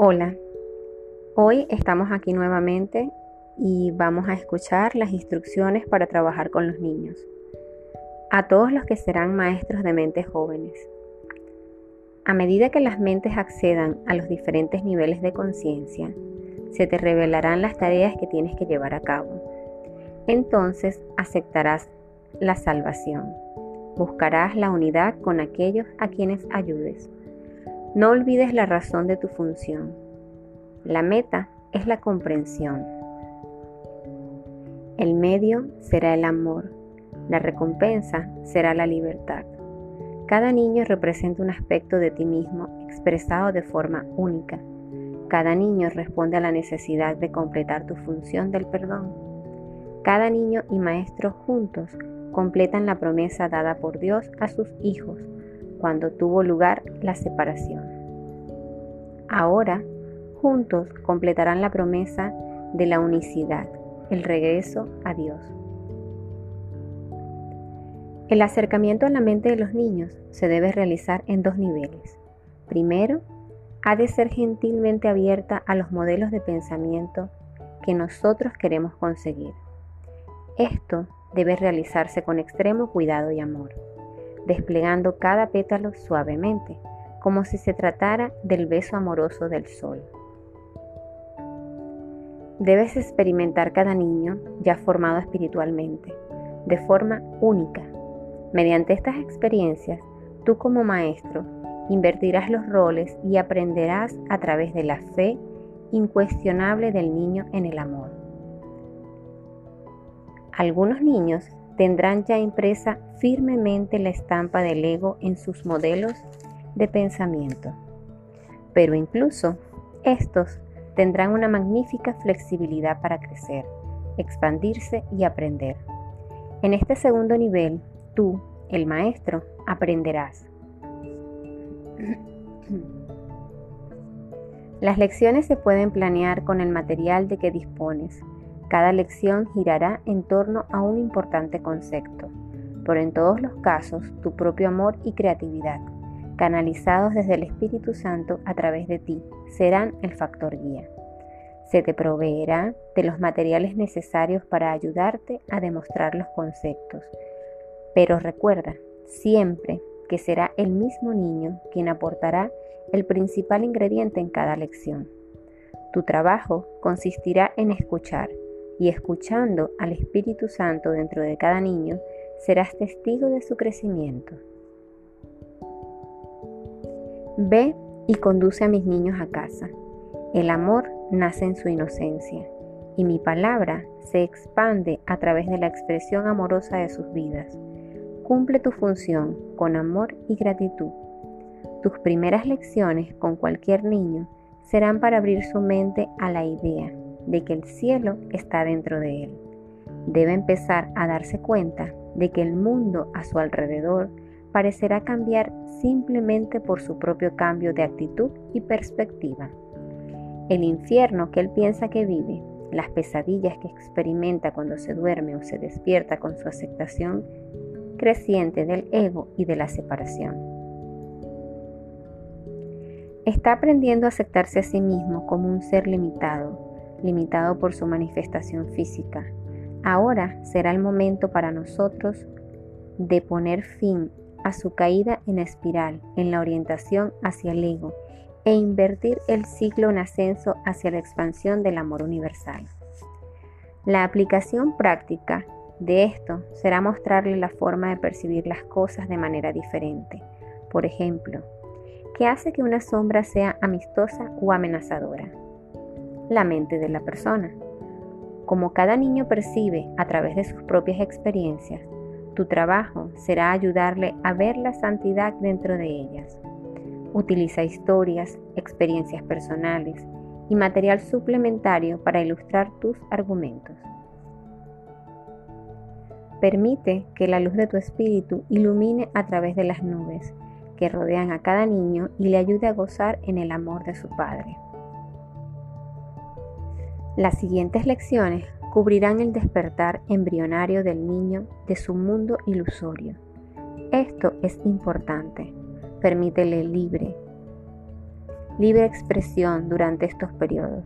Hola, hoy estamos aquí nuevamente y vamos a escuchar las instrucciones para trabajar con los niños. A todos los que serán maestros de mentes jóvenes. A medida que las mentes accedan a los diferentes niveles de conciencia, se te revelarán las tareas que tienes que llevar a cabo. Entonces aceptarás la salvación. Buscarás la unidad con aquellos a quienes ayudes. No olvides la razón de tu función. La meta es la comprensión. El medio será el amor. La recompensa será la libertad. Cada niño representa un aspecto de ti mismo expresado de forma única. Cada niño responde a la necesidad de completar tu función del perdón. Cada niño y maestro juntos completan la promesa dada por Dios a sus hijos cuando tuvo lugar la separación. Ahora, juntos completarán la promesa de la unicidad, el regreso a Dios. El acercamiento a la mente de los niños se debe realizar en dos niveles. Primero, ha de ser gentilmente abierta a los modelos de pensamiento que nosotros queremos conseguir. Esto debe realizarse con extremo cuidado y amor desplegando cada pétalo suavemente, como si se tratara del beso amoroso del sol. Debes experimentar cada niño ya formado espiritualmente, de forma única. Mediante estas experiencias, tú como maestro invertirás los roles y aprenderás a través de la fe incuestionable del niño en el amor. Algunos niños tendrán ya impresa firmemente la estampa del ego en sus modelos de pensamiento. Pero incluso estos tendrán una magnífica flexibilidad para crecer, expandirse y aprender. En este segundo nivel, tú, el maestro, aprenderás. Las lecciones se pueden planear con el material de que dispones, cada lección girará en torno a un importante concepto, pero en todos los casos tu propio amor y creatividad, canalizados desde el Espíritu Santo a través de ti, serán el factor guía. Se te proveerá de los materiales necesarios para ayudarte a demostrar los conceptos. Pero recuerda siempre que será el mismo niño quien aportará el principal ingrediente en cada lección. Tu trabajo consistirá en escuchar y escuchando al Espíritu Santo dentro de cada niño, serás testigo de su crecimiento. Ve y conduce a mis niños a casa. El amor nace en su inocencia y mi palabra se expande a través de la expresión amorosa de sus vidas. Cumple tu función con amor y gratitud. Tus primeras lecciones con cualquier niño serán para abrir su mente a la idea de que el cielo está dentro de él. Debe empezar a darse cuenta de que el mundo a su alrededor parecerá cambiar simplemente por su propio cambio de actitud y perspectiva. El infierno que él piensa que vive, las pesadillas que experimenta cuando se duerme o se despierta con su aceptación creciente del ego y de la separación. Está aprendiendo a aceptarse a sí mismo como un ser limitado, limitado por su manifestación física. Ahora será el momento para nosotros de poner fin a su caída en espiral, en la orientación hacia el ego, e invertir el ciclo en ascenso hacia la expansión del amor universal. La aplicación práctica de esto será mostrarle la forma de percibir las cosas de manera diferente. Por ejemplo, ¿qué hace que una sombra sea amistosa o amenazadora? la mente de la persona. Como cada niño percibe a través de sus propias experiencias, tu trabajo será ayudarle a ver la santidad dentro de ellas. Utiliza historias, experiencias personales y material suplementario para ilustrar tus argumentos. Permite que la luz de tu espíritu ilumine a través de las nubes que rodean a cada niño y le ayude a gozar en el amor de su Padre. Las siguientes lecciones cubrirán el despertar embrionario del niño de su mundo ilusorio. Esto es importante. Permítele libre libre expresión durante estos periodos.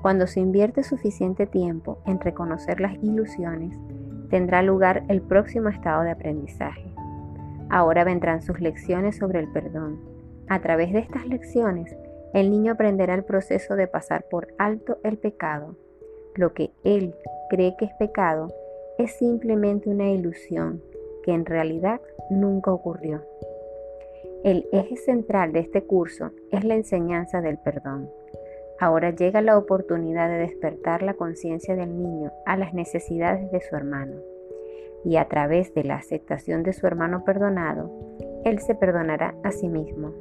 Cuando se invierte suficiente tiempo en reconocer las ilusiones, tendrá lugar el próximo estado de aprendizaje. Ahora vendrán sus lecciones sobre el perdón. A través de estas lecciones, el niño aprenderá el proceso de pasar por alto el pecado. Lo que él cree que es pecado es simplemente una ilusión que en realidad nunca ocurrió. El eje central de este curso es la enseñanza del perdón. Ahora llega la oportunidad de despertar la conciencia del niño a las necesidades de su hermano. Y a través de la aceptación de su hermano perdonado, él se perdonará a sí mismo.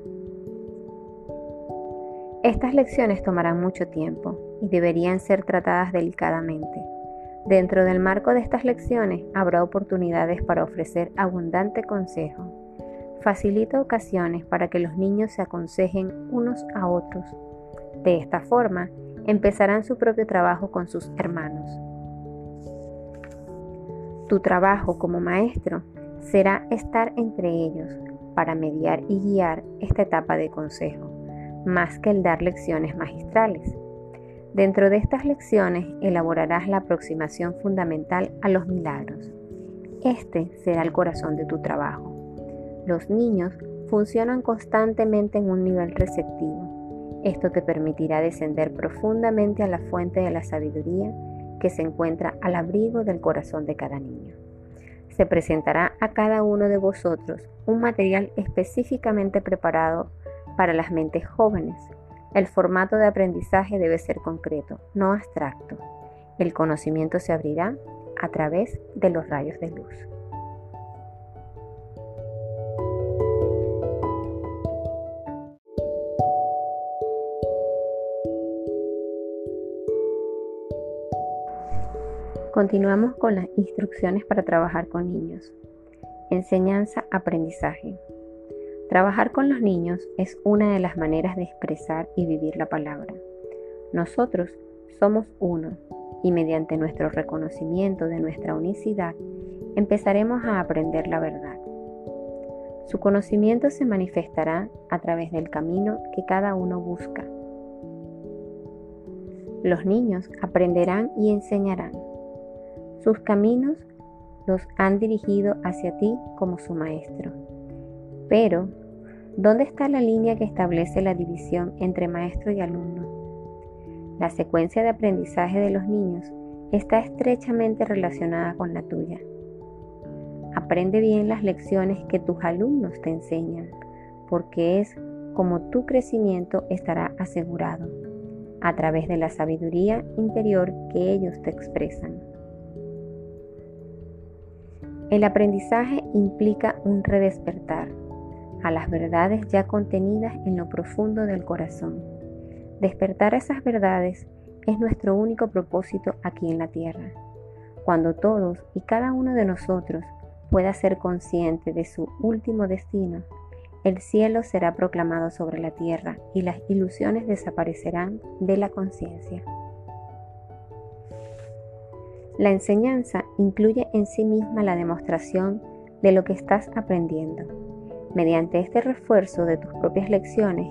Estas lecciones tomarán mucho tiempo y deberían ser tratadas delicadamente. Dentro del marco de estas lecciones habrá oportunidades para ofrecer abundante consejo. Facilita ocasiones para que los niños se aconsejen unos a otros de esta forma, empezarán su propio trabajo con sus hermanos. Tu trabajo como maestro será estar entre ellos para mediar y guiar esta etapa de consejo, más que el dar lecciones magistrales. Dentro de estas lecciones elaborarás la aproximación fundamental a los milagros. Este será el corazón de tu trabajo. Los niños funcionan constantemente en un nivel receptivo esto te permitirá descender profundamente a la fuente de la sabiduría que se encuentra al abrigo del corazón de cada niño. Se presentará a cada uno de vosotros un material específicamente preparado para las mentes jóvenes. El formato de aprendizaje debe ser concreto, no abstracto. El conocimiento se abrirá a través de los rayos de luz. Continuamos con las instrucciones para trabajar con niños. Enseñanza, aprendizaje. Trabajar con los niños es una de las maneras de expresar y vivir la palabra. Nosotros somos uno y mediante nuestro reconocimiento de nuestra unicidad empezaremos a aprender la verdad. Su conocimiento se manifestará a través del camino que cada uno busca. Los niños aprenderán y enseñarán sus caminos los han dirigido hacia ti como su maestro. Pero, ¿dónde está la línea que establece la división entre maestro y alumno? La secuencia de aprendizaje de los niños está estrechamente relacionada con la tuya. Aprende bien las lecciones que tus alumnos te enseñan, porque es como tu crecimiento estará asegurado, a través de la sabiduría interior que ellos te expresan. El aprendizaje implica un redespertar a las verdades ya contenidas en lo profundo del corazón. Despertar esas verdades es nuestro único propósito aquí en la tierra. Cuando todos y cada uno de nosotros pueda ser consciente de su último destino, el cielo será proclamado sobre la tierra y las ilusiones desaparecerán de la conciencia. La enseñanza incluye en sí misma la demostración de lo que estás aprendiendo. Mediante este refuerzo de tus propias lecciones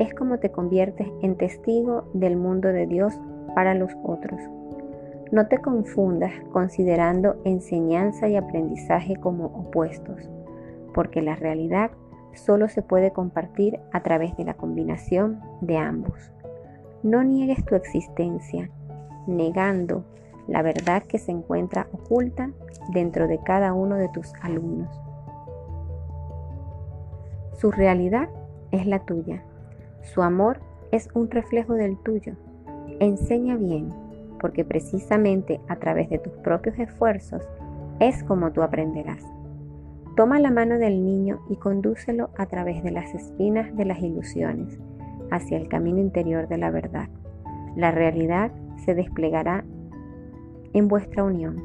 es como te conviertes en testigo del mundo de Dios para los otros. No te confundas considerando enseñanza y aprendizaje como opuestos, porque la realidad solo se puede compartir a través de la combinación de ambos. No niegues tu existencia, negando la verdad que se encuentra oculta dentro de cada uno de tus alumnos. Su realidad es la tuya. Su amor es un reflejo del tuyo. Enseña bien, porque precisamente a través de tus propios esfuerzos es como tú aprenderás. Toma la mano del niño y condúcelo a través de las espinas de las ilusiones hacia el camino interior de la verdad. La realidad se desplegará en vuestra unión,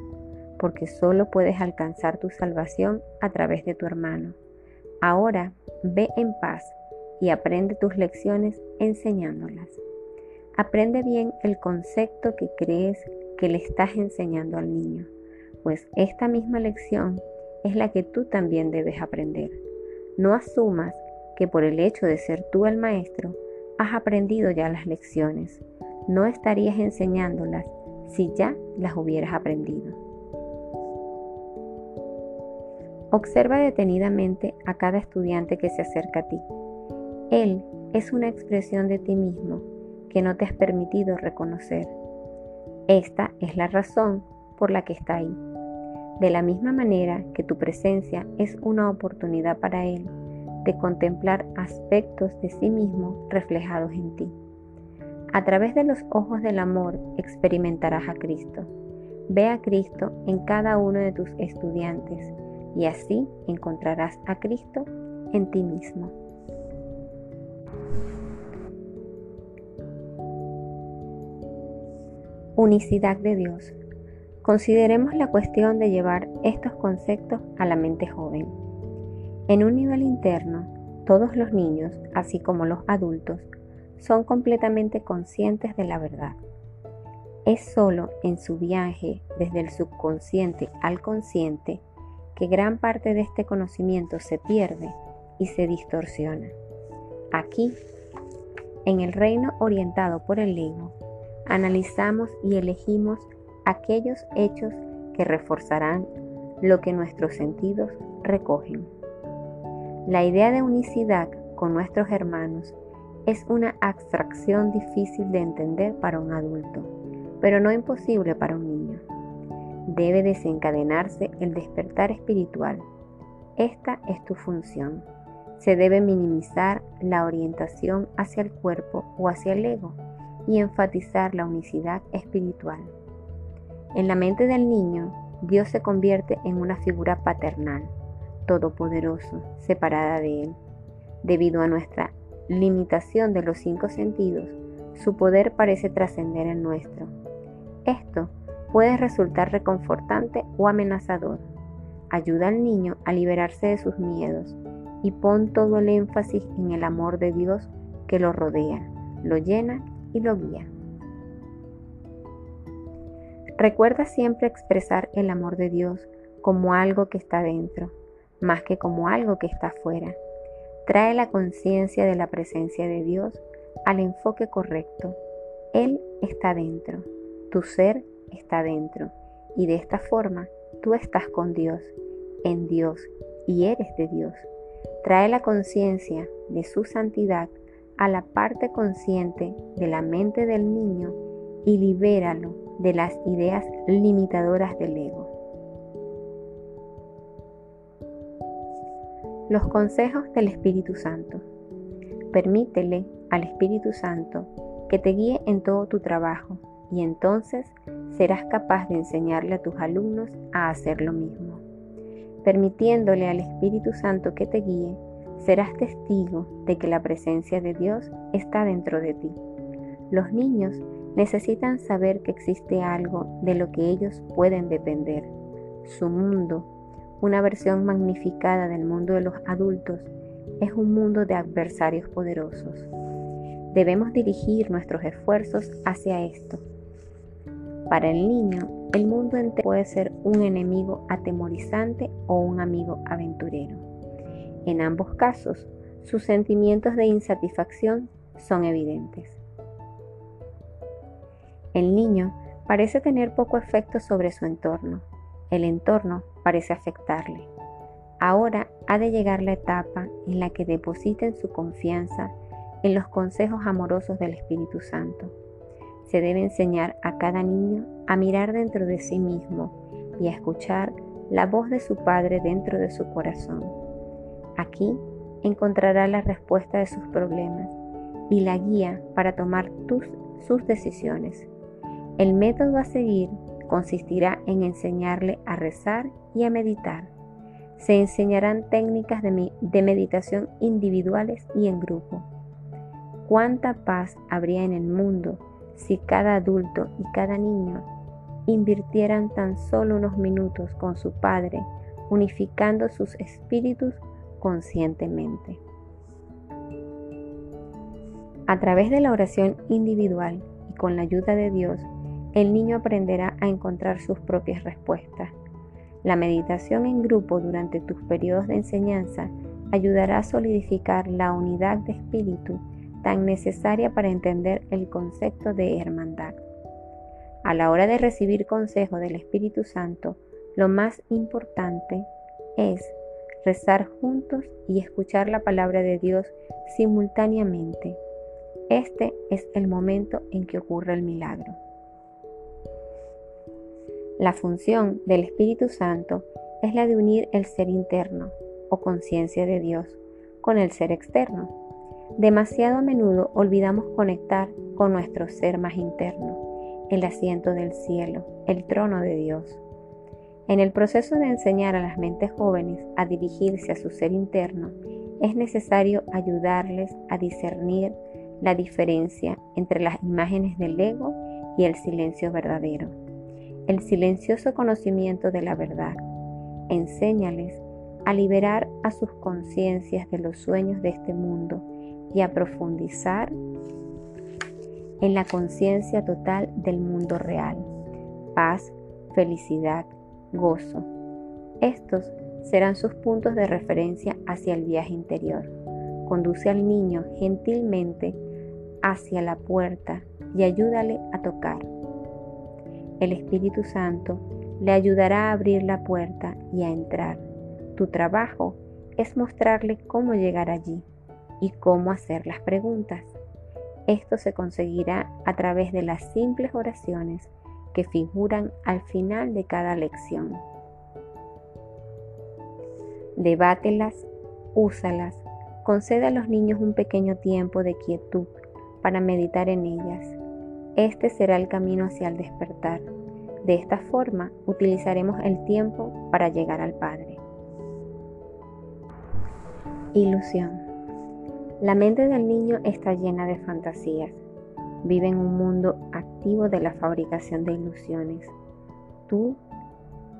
porque solo puedes alcanzar tu salvación a través de tu hermano. Ahora ve en paz y aprende tus lecciones enseñándolas. Aprende bien el concepto que crees que le estás enseñando al niño, pues esta misma lección es la que tú también debes aprender. No asumas que por el hecho de ser tú el maestro, has aprendido ya las lecciones. No estarías enseñándolas si ya las hubieras aprendido. Observa detenidamente a cada estudiante que se acerca a ti. Él es una expresión de ti mismo que no te has permitido reconocer. Esta es la razón por la que está ahí. De la misma manera que tu presencia es una oportunidad para Él de contemplar aspectos de sí mismo reflejados en ti. A través de los ojos del amor experimentarás a Cristo. Ve a Cristo en cada uno de tus estudiantes y así encontrarás a Cristo en ti mismo. Unicidad de Dios. Consideremos la cuestión de llevar estos conceptos a la mente joven. En un nivel interno, todos los niños, así como los adultos, son completamente conscientes de la verdad. Es solo en su viaje desde el subconsciente al consciente que gran parte de este conocimiento se pierde y se distorsiona. Aquí, en el reino orientado por el ego, analizamos y elegimos aquellos hechos que reforzarán lo que nuestros sentidos recogen. La idea de unicidad con nuestros hermanos es una abstracción difícil de entender para un adulto, pero no imposible para un niño. Debe desencadenarse el despertar espiritual. Esta es tu función. Se debe minimizar la orientación hacia el cuerpo o hacia el ego y enfatizar la unicidad espiritual. En la mente del niño, Dios se convierte en una figura paternal todopoderoso, separada de Él. Debido a nuestra limitación de los cinco sentidos, su poder parece trascender el nuestro. Esto puede resultar reconfortante o amenazador. Ayuda al niño a liberarse de sus miedos y pon todo el énfasis en el amor de Dios que lo rodea, lo llena y lo guía. Recuerda siempre expresar el amor de Dios como algo que está dentro, más que como algo que está fuera. Trae la conciencia de la presencia de Dios al enfoque correcto. Él está dentro, tu ser está dentro y de esta forma tú estás con Dios, en Dios y eres de Dios. Trae la conciencia de su santidad a la parte consciente de la mente del niño y libéralo de las ideas limitadoras del ego. Los consejos del Espíritu Santo. Permítele al Espíritu Santo que te guíe en todo tu trabajo y entonces serás capaz de enseñarle a tus alumnos a hacer lo mismo. Permitiéndole al Espíritu Santo que te guíe, serás testigo de que la presencia de Dios está dentro de ti. Los niños necesitan saber que existe algo de lo que ellos pueden depender, su mundo, una versión magnificada del mundo de los adultos es un mundo de adversarios poderosos. Debemos dirigir nuestros esfuerzos hacia esto. Para el niño, el mundo entero puede ser un enemigo atemorizante o un amigo aventurero. En ambos casos, sus sentimientos de insatisfacción son evidentes. El niño parece tener poco efecto sobre su entorno. El entorno parece afectarle. Ahora ha de llegar la etapa en la que depositen su confianza en los consejos amorosos del Espíritu Santo. Se debe enseñar a cada niño a mirar dentro de sí mismo y a escuchar la voz de su Padre dentro de su corazón. Aquí encontrará la respuesta de sus problemas y la guía para tomar sus decisiones. El método a seguir consistirá en enseñarle a rezar y a meditar. Se enseñarán técnicas de, de, meditación individuales y en grupo. ¿Cuánta paz habría en el mundo si cada adulto y cada niño invirtieran tan solo unos minutos con su Padre, unificando sus espíritus conscientemente? A través de la oración individual y con la ayuda de Dios, el niño aprenderá a encontrar sus propias respuestas. La meditación en grupo durante tus periodos de enseñanza ayudará a solidificar la unidad de espíritu tan necesaria para entender el concepto de hermandad. A la hora de recibir consejo del Espíritu Santo, lo más importante es rezar juntos y escuchar la palabra de Dios simultáneamente. Este es el momento en que ocurre el milagro. La función del Espíritu Santo es la de unir el ser interno o conciencia de Dios con el ser externo. Demasiado a menudo olvidamos conectar con nuestro ser más interno, el asiento del cielo, el trono de Dios. En el proceso de enseñar a las mentes jóvenes a dirigirse a su ser interno, es necesario ayudarles a discernir la diferencia entre las imágenes del ego y el silencio verdadero. El silencioso conocimiento de la verdad. Enséñales a liberar a sus conciencias de los sueños de este mundo y a profundizar en la conciencia total del mundo real. Paz, felicidad, gozo. Estos serán sus puntos de referencia hacia el viaje interior. Conduce al niño gentilmente hacia la puerta y ayúdale a tocar. El Espíritu Santo le ayudará a abrir la puerta y a entrar. Tu trabajo es mostrarle cómo llegar allí y cómo hacer las preguntas. Esto se conseguirá a través de las simples oraciones que figuran al final de cada lección. Debátelas, úsalas, concede a los niños un pequeño tiempo de quietud para meditar en ellas. Este será el camino hacia el despertar. De esta forma utilizaremos el tiempo para llegar al Padre. Ilusión. La mente del niño está llena de fantasías vive en un mundo activo de la fabricación de ilusiones. Tú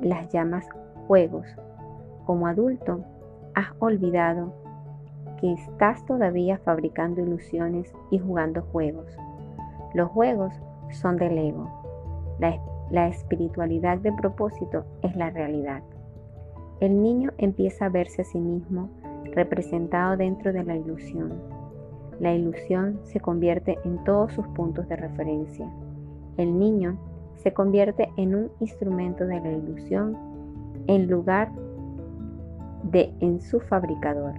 las llamas juegos. Como adulto, has olvidado que estás todavía fabricando ilusiones y jugando juegos. Los juegos son del ego. La, la espiritualidad de propósito es la realidad. El niño empieza a verse a sí mismo representado dentro de la ilusión la ilusión se convierte en todos sus puntos de referencia. El niño se convierte en un instrumento de la ilusión en lugar de en su fabricador.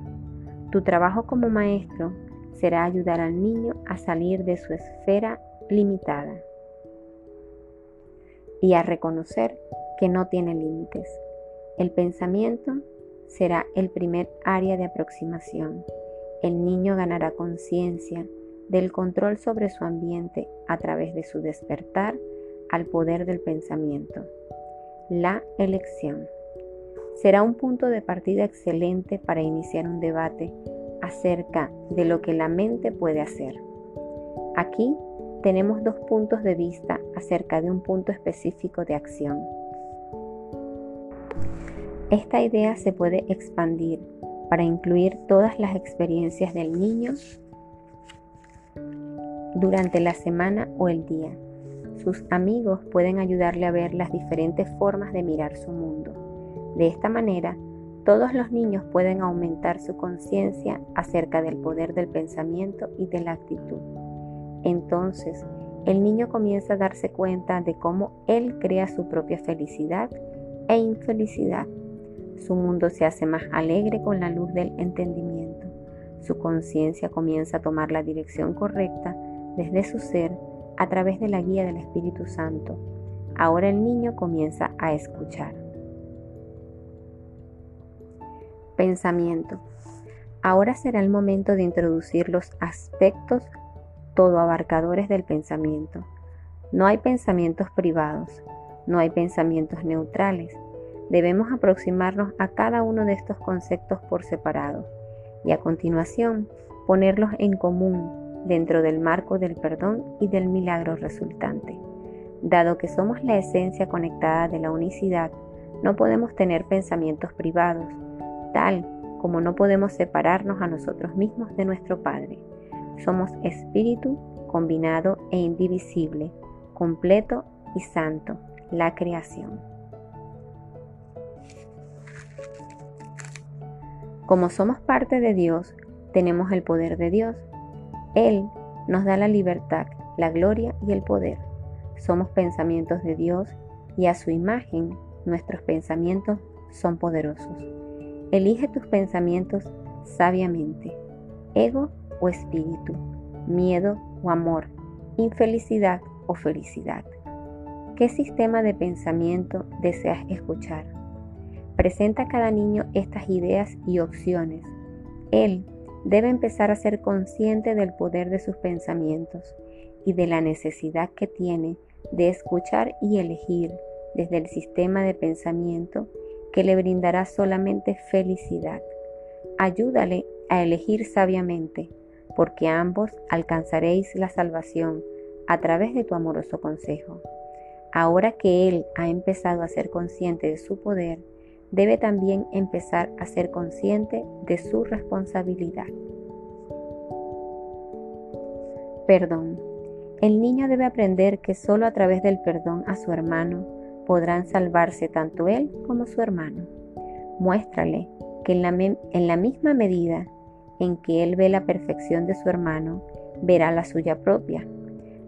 Tu trabajo como maestro será ayudar al niño a salir de su esfera limitada y a reconocer que no tiene límites. El pensamiento será el primer área de aproximación el niño ganará conciencia del control sobre su ambiente a través de su despertar al poder del pensamiento. La elección será un punto de partida excelente para iniciar un debate acerca de lo que la mente puede hacer. Aquí tenemos dos puntos de vista acerca de un punto específico de acción. Esta idea se puede expandir para incluir todas las experiencias del niño durante la semana o el día. Sus amigos pueden ayudarle a ver las diferentes formas de mirar su mundo. De esta manera, todos los niños pueden aumentar su conciencia acerca del poder del pensamiento y de la actitud. Entonces, el niño comienza a darse cuenta de cómo él crea su propia felicidad e infelicidad su mundo se hace más alegre con la luz del entendimiento. Su conciencia comienza a tomar la dirección correcta desde su ser a través de la guía del Espíritu Santo. Ahora el niño comienza a escuchar. Pensamiento. Ahora será el momento de introducir los aspectos todo abarcadores del pensamiento. No hay pensamientos privados, no hay pensamientos neutrales, Debemos aproximarnos a cada uno de estos conceptos por separado y a continuación ponerlos en común dentro del marco del perdón y del milagro resultante. Dado que somos la esencia conectada de la unicidad, no podemos tener pensamientos privados, tal como no podemos separarnos a nosotros mismos de nuestro Padre. Somos espíritu combinado e indivisible, completo y santo, la creación. Como somos parte de Dios, tenemos el poder de Dios. Él nos da la libertad, la gloria y el poder. Somos pensamientos de Dios y a su imagen nuestros pensamientos son poderosos. Elige tus pensamientos sabiamente, ego o espíritu, miedo o amor, infelicidad o felicidad. ¿Qué sistema de pensamiento deseas escuchar? Presenta a cada niño estas ideas y opciones. Él debe empezar a ser consciente del poder de sus pensamientos y de la necesidad que tiene de escuchar y elegir desde el sistema de pensamiento que le brindará solamente felicidad. Ayúdale a elegir sabiamente, porque ambos alcanzaréis la salvación a través de tu amoroso consejo. Ahora que Él ha empezado a ser consciente de su poder, debe también empezar a ser consciente de su responsabilidad. Perdón. El niño debe aprender que solo a través del perdón a su hermano podrán salvarse tanto él como su hermano. Muéstrale que en la, en la misma medida en que él ve la perfección de su hermano, verá la suya propia.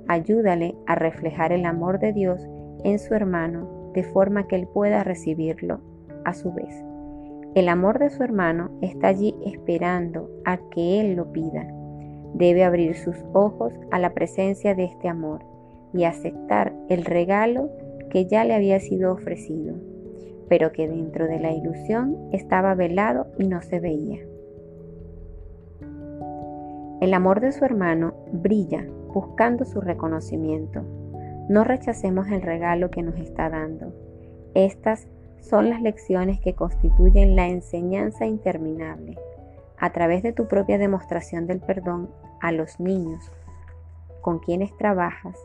Ayúdale a reflejar el amor de Dios en su hermano de forma que él pueda recibirlo a su vez. El amor de su hermano está allí esperando a que él lo pida. Debe abrir sus ojos a la presencia de este amor y aceptar el regalo que ya le había sido ofrecido, pero que dentro de la ilusión estaba velado y no se veía. El amor de su hermano brilla buscando su reconocimiento. No rechacemos el regalo que nos está dando. Estas son las lecciones que constituyen la enseñanza interminable. A través de tu propia demostración del perdón a los niños con quienes trabajas,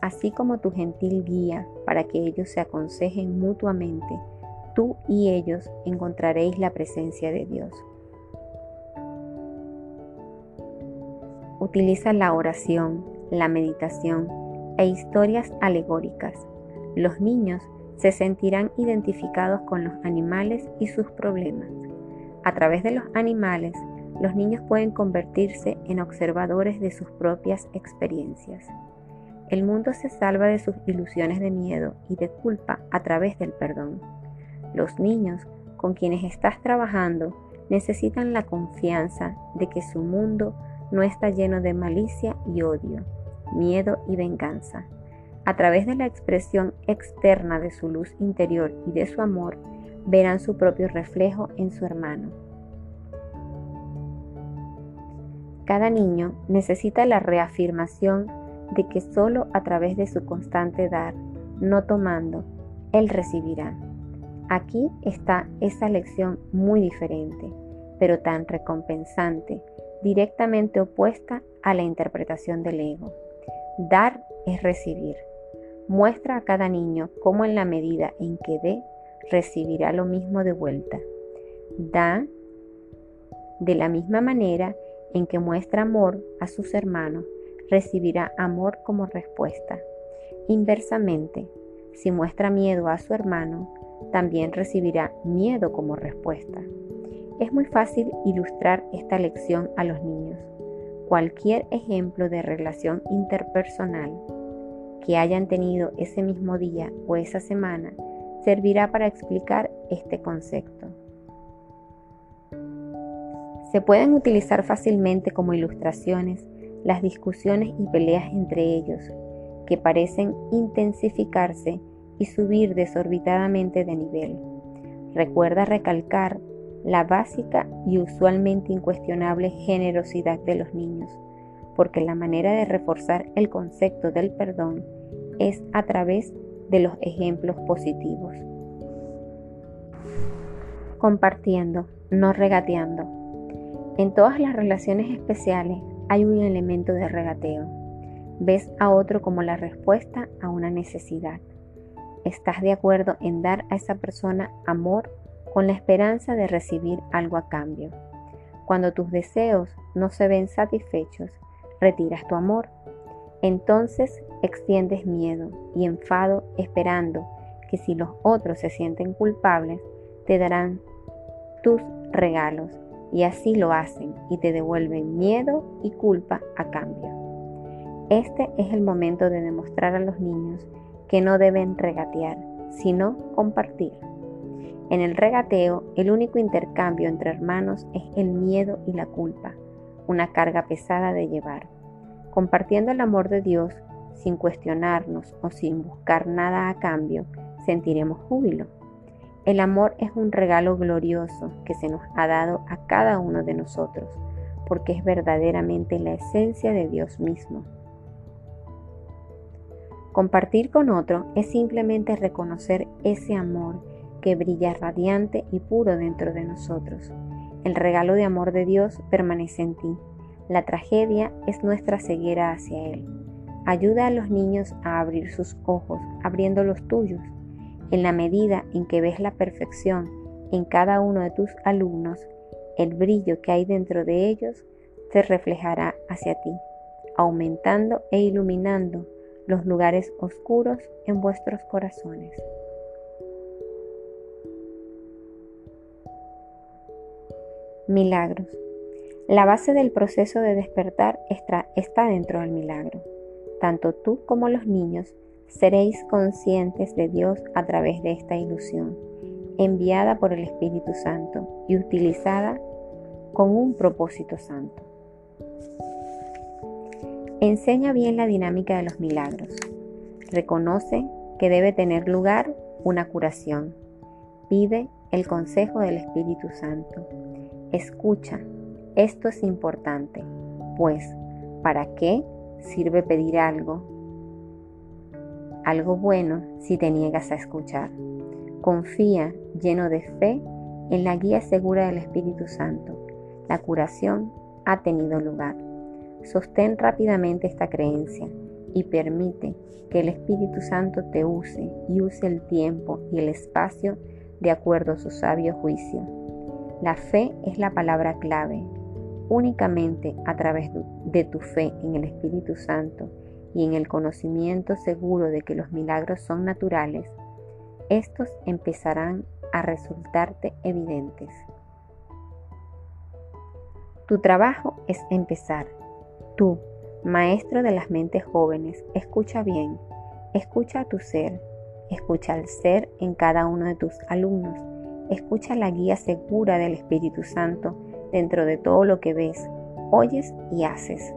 así como tu gentil guía para que ellos se aconsejen mutuamente, tú y ellos encontraréis la presencia de Dios. Utiliza la oración, la meditación e historias alegóricas. Los niños se sentirán identificados con los animales y sus problemas. A través de los animales, los niños pueden convertirse en observadores de sus propias experiencias. El mundo se salva de sus ilusiones de miedo y de culpa a través del perdón. Los niños con quienes estás trabajando necesitan la confianza de que su mundo no está lleno de malicia y odio, miedo y venganza. A través de la expresión externa de su luz interior y de su amor, verán su propio reflejo en su hermano. Cada niño necesita la reafirmación de que solo a través de su constante dar, no tomando, Él recibirá. Aquí está esa lección muy diferente, pero tan recompensante, directamente opuesta a la interpretación del ego. Dar es recibir. Muestra a cada niño cómo en la medida en que dé, recibirá lo mismo de vuelta. Da de la misma manera en que muestra amor a sus hermanos, recibirá amor como respuesta. Inversamente, si muestra miedo a su hermano, también recibirá miedo como respuesta. Es muy fácil ilustrar esta lección a los niños. Cualquier ejemplo de relación interpersonal que hayan tenido ese mismo día o esa semana servirá para explicar este concepto. Se pueden utilizar fácilmente como ilustraciones las discusiones y peleas entre ellos, que parecen intensificarse y subir desorbitadamente de nivel. Recuerda recalcar la básica y usualmente incuestionable generosidad de los niños, porque la manera de reforzar el concepto del perdón es a través de los ejemplos positivos. Compartiendo, no regateando. En todas las relaciones especiales hay un elemento de regateo. Ves a otro como la respuesta a una necesidad. Estás de acuerdo en dar a esa persona amor con la esperanza de recibir algo a cambio. Cuando tus deseos no se ven satisfechos, retiras tu amor. Entonces extiendes miedo y enfado esperando que si los otros se sienten culpables, te darán tus regalos y así lo hacen y te devuelven miedo y culpa a cambio. Este es el momento de demostrar a los niños que no deben regatear, sino compartir. En el regateo, el único intercambio entre hermanos es el miedo y la culpa, una carga pesada de llevar. Compartiendo el amor de Dios, sin cuestionarnos o sin buscar nada a cambio, sentiremos júbilo. El amor es un regalo glorioso que se nos ha dado a cada uno de nosotros, porque es verdaderamente la esencia de Dios mismo. Compartir con otro es simplemente reconocer ese amor que brilla radiante y puro dentro de nosotros. El regalo de amor de Dios permanece en ti. La tragedia es nuestra ceguera hacia Él. Ayuda a los niños a abrir sus ojos, abriendo los tuyos. En la medida en que ves la perfección en cada uno de tus alumnos, el brillo que hay dentro de ellos se reflejará hacia ti, aumentando e iluminando los lugares oscuros en vuestros corazones. Milagros. La base del proceso de despertar está, dentro del milagro. Tanto tú como los niños seréis conscientes de Dios a través de esta ilusión, enviada por el Espíritu Santo y utilizada con un propósito santo. Enseña bien la dinámica de los milagros. Reconoce que debe tener lugar una curación. Pide el consejo del Espíritu Santo. Escucha. Esto es importante, pues ¿para qué sirve pedir algo algo bueno si te niegas a escuchar. Confía lleno de fe en la guía segura del Espíritu Santo. La curación ha tenido lugar. Sostén rápidamente esta creencia y permite que el Espíritu Santo te use y use el tiempo y el espacio de acuerdo a su sabio juicio. La fe es la palabra clave. Únicamente a través de tu fe en el Espíritu Santo y en el conocimiento seguro de que los milagros son naturales, estos empezarán a resultarte evidentes. Tu trabajo es empezar. Tú, maestro de las mentes jóvenes, escucha bien, escucha a tu ser, escucha al ser en cada uno de tus alumnos, escucha la guía segura del Espíritu Santo dentro de todo lo que ves, oyes y haces.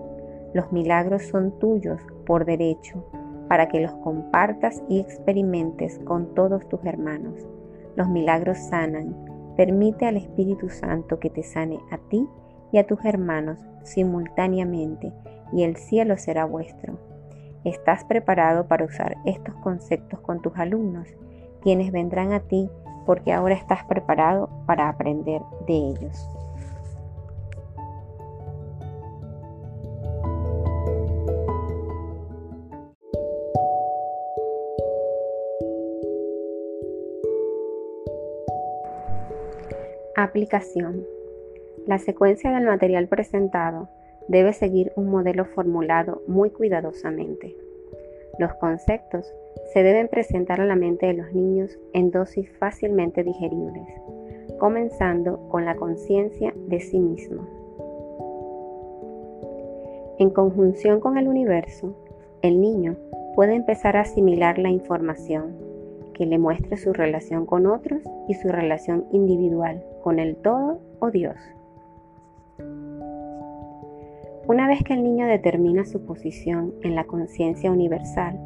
Los milagros son tuyos por derecho, para que los compartas y experimentes con todos tus hermanos. Los milagros sanan. Permite al Espíritu Santo que te sane a ti y a tus hermanos simultáneamente, y el cielo será vuestro. ¿Estás preparado para usar estos conceptos con tus alumnos, quienes vendrán a ti porque ahora estás preparado para aprender de ellos? Aplicación. La secuencia del material presentado debe seguir un modelo formulado muy cuidadosamente. Los conceptos se deben presentar a la mente de los niños en dosis fácilmente digeribles, comenzando con la conciencia de sí mismo. En conjunción con el universo, el niño puede empezar a asimilar la información que le muestre su relación con otros y su relación individual con el todo o Dios. Una vez que el niño determina su posición en la conciencia universal,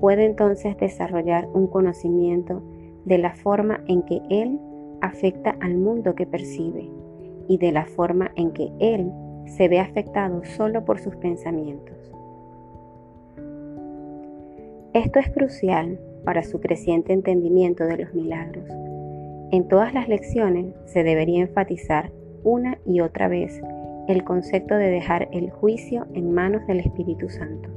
puede entonces desarrollar un conocimiento de la forma en que él afecta al mundo que percibe y de la forma en que él se ve afectado solo por sus pensamientos. Esto es crucial para su creciente entendimiento de los milagros. En todas las lecciones se debería enfatizar una y otra vez el concepto de dejar el juicio en manos del Espíritu Santo.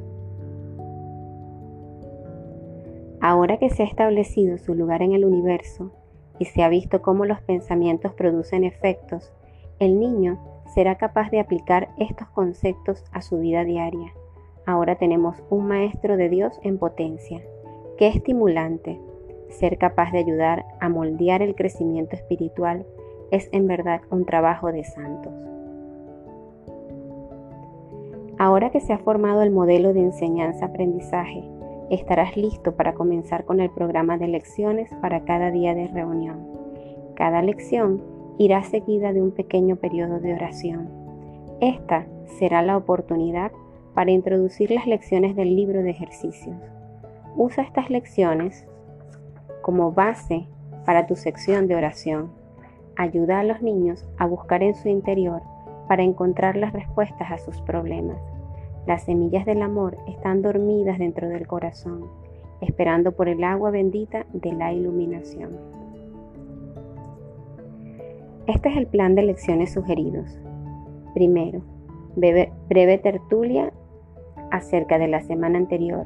Ahora que se ha establecido su lugar en el universo y se ha visto cómo los pensamientos producen efectos, el niño será capaz de aplicar estos conceptos a su vida diaria. Ahora tenemos un Maestro de Dios en potencia, Qué estimulante ser capaz de ayudar a moldear el crecimiento espiritual es en verdad un trabajo de santos. Ahora que se ha formado el modelo de enseñanza-aprendizaje, estarás listo para comenzar con el programa de lecciones para cada día de reunión. Cada lección irá seguida de un pequeño periodo de oración. Esta será la oportunidad para introducir las lecciones del libro de ejercicios. Usa estas lecciones como base para tu sección de oración. Ayuda a los niños a buscar en su interior para encontrar las respuestas a sus problemas. Las semillas del amor están dormidas dentro del corazón, esperando por el agua bendita de la iluminación. Este es el plan de lecciones sugeridos. Primero, breve, tertulia acerca de la semana anterior.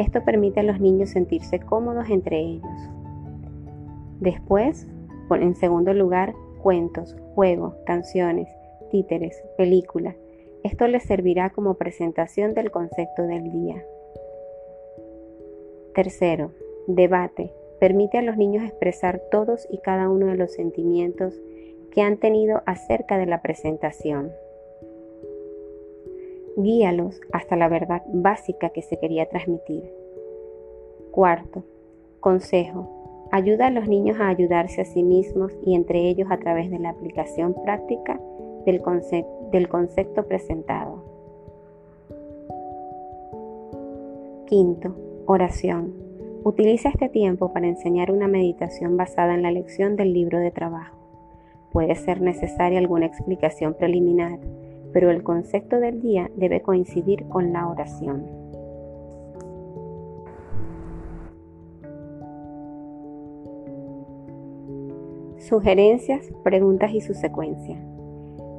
Esto permite a los niños sentirse cómodos entre ellos. Después, en segundo lugar, cuentos, juegos, canciones, títeres, películas. Esto les servirá como presentación del concepto del día. Tercero, debate. Permite a los niños expresar todos y cada uno de los sentimientos que han tenido acerca de la presentación. Guíalos hasta la verdad básica que se quería transmitir. Cuarto, consejo. Ayuda a los niños a ayudarse a sí mismos y entre ellos a través de la aplicación práctica del, concepto presentado. Quinto, oración. Utiliza este tiempo para enseñar una meditación basada en la lección del libro de trabajo. Puede ser necesaria alguna explicación preliminar, pero el concepto del día debe coincidir con la oración. Sugerencias, preguntas y su secuencia.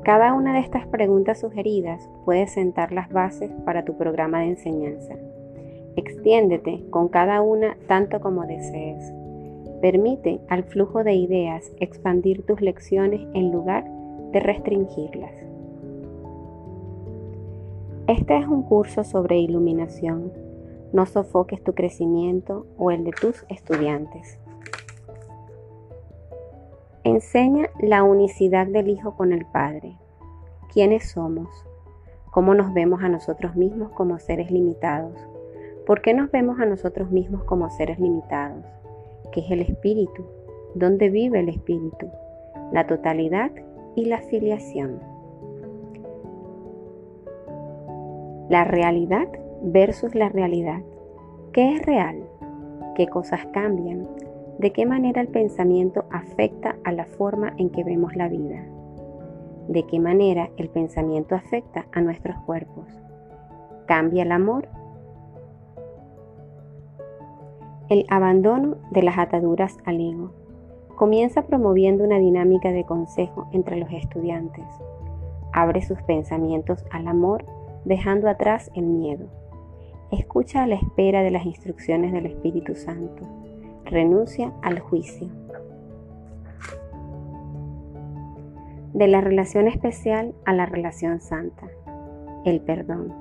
Cada una de estas preguntas sugeridas puede sentar las bases para tu programa de enseñanza. Extiéndete con cada una tanto como desees. Permite al flujo de ideas expandir tus lecciones en lugar de restringirlas. Este es un curso sobre iluminación. No sofoques tu crecimiento o el de tus estudiantes. Enseña la unicidad del Hijo con el Padre. ¿Quiénes somos? ¿Cómo nos vemos a nosotros mismos como seres limitados? ¿Por qué nos vemos a nosotros mismos como seres limitados? ¿Qué es el Espíritu? ¿Dónde vive el Espíritu? La totalidad y la filiación. La realidad versus la realidad. ¿Qué es real? ¿Qué cosas cambian? de qué manera el pensamiento afecta a la forma en que vemos la vida, de qué manera el pensamiento afecta a nuestros cuerpos. ¿Cambia el amor? El abandono de las ataduras al ego comienza promoviendo una dinámica de consejo entre los estudiantes. Abre sus pensamientos al amor dejando atrás el miedo. Escucha a la espera de las instrucciones del Espíritu Santo renuncia al juicio. De la relación especial a la relación santa, el perdón.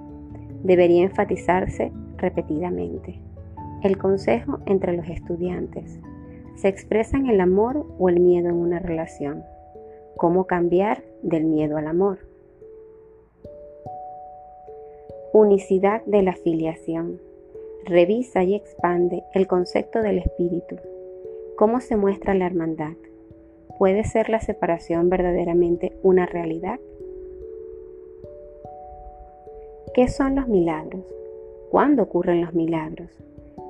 Debería enfatizarse repetidamente. El consejo entre los estudiantes. Se expresa en el amor o el miedo en una relación. ¿Cómo cambiar del miedo al amor? Unicidad de la filiación Revisa y expande el concepto del espíritu. ¿Cómo se muestra la hermandad? ¿Puede ser la separación verdaderamente una realidad? ¿Qué son los milagros? ¿Cuándo ocurren los milagros?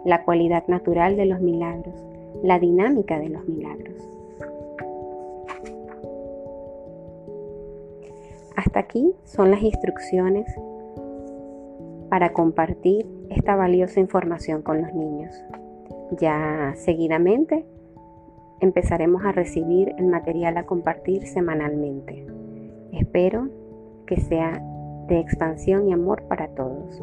La cualidad natural de los milagros, la dinámica de los milagros. Hasta aquí son las instrucciones para compartir esta valiosa información con los niños. Ya seguidamente empezaremos a recibir el material a compartir semanalmente. Espero que sea de expansión y amor para todos.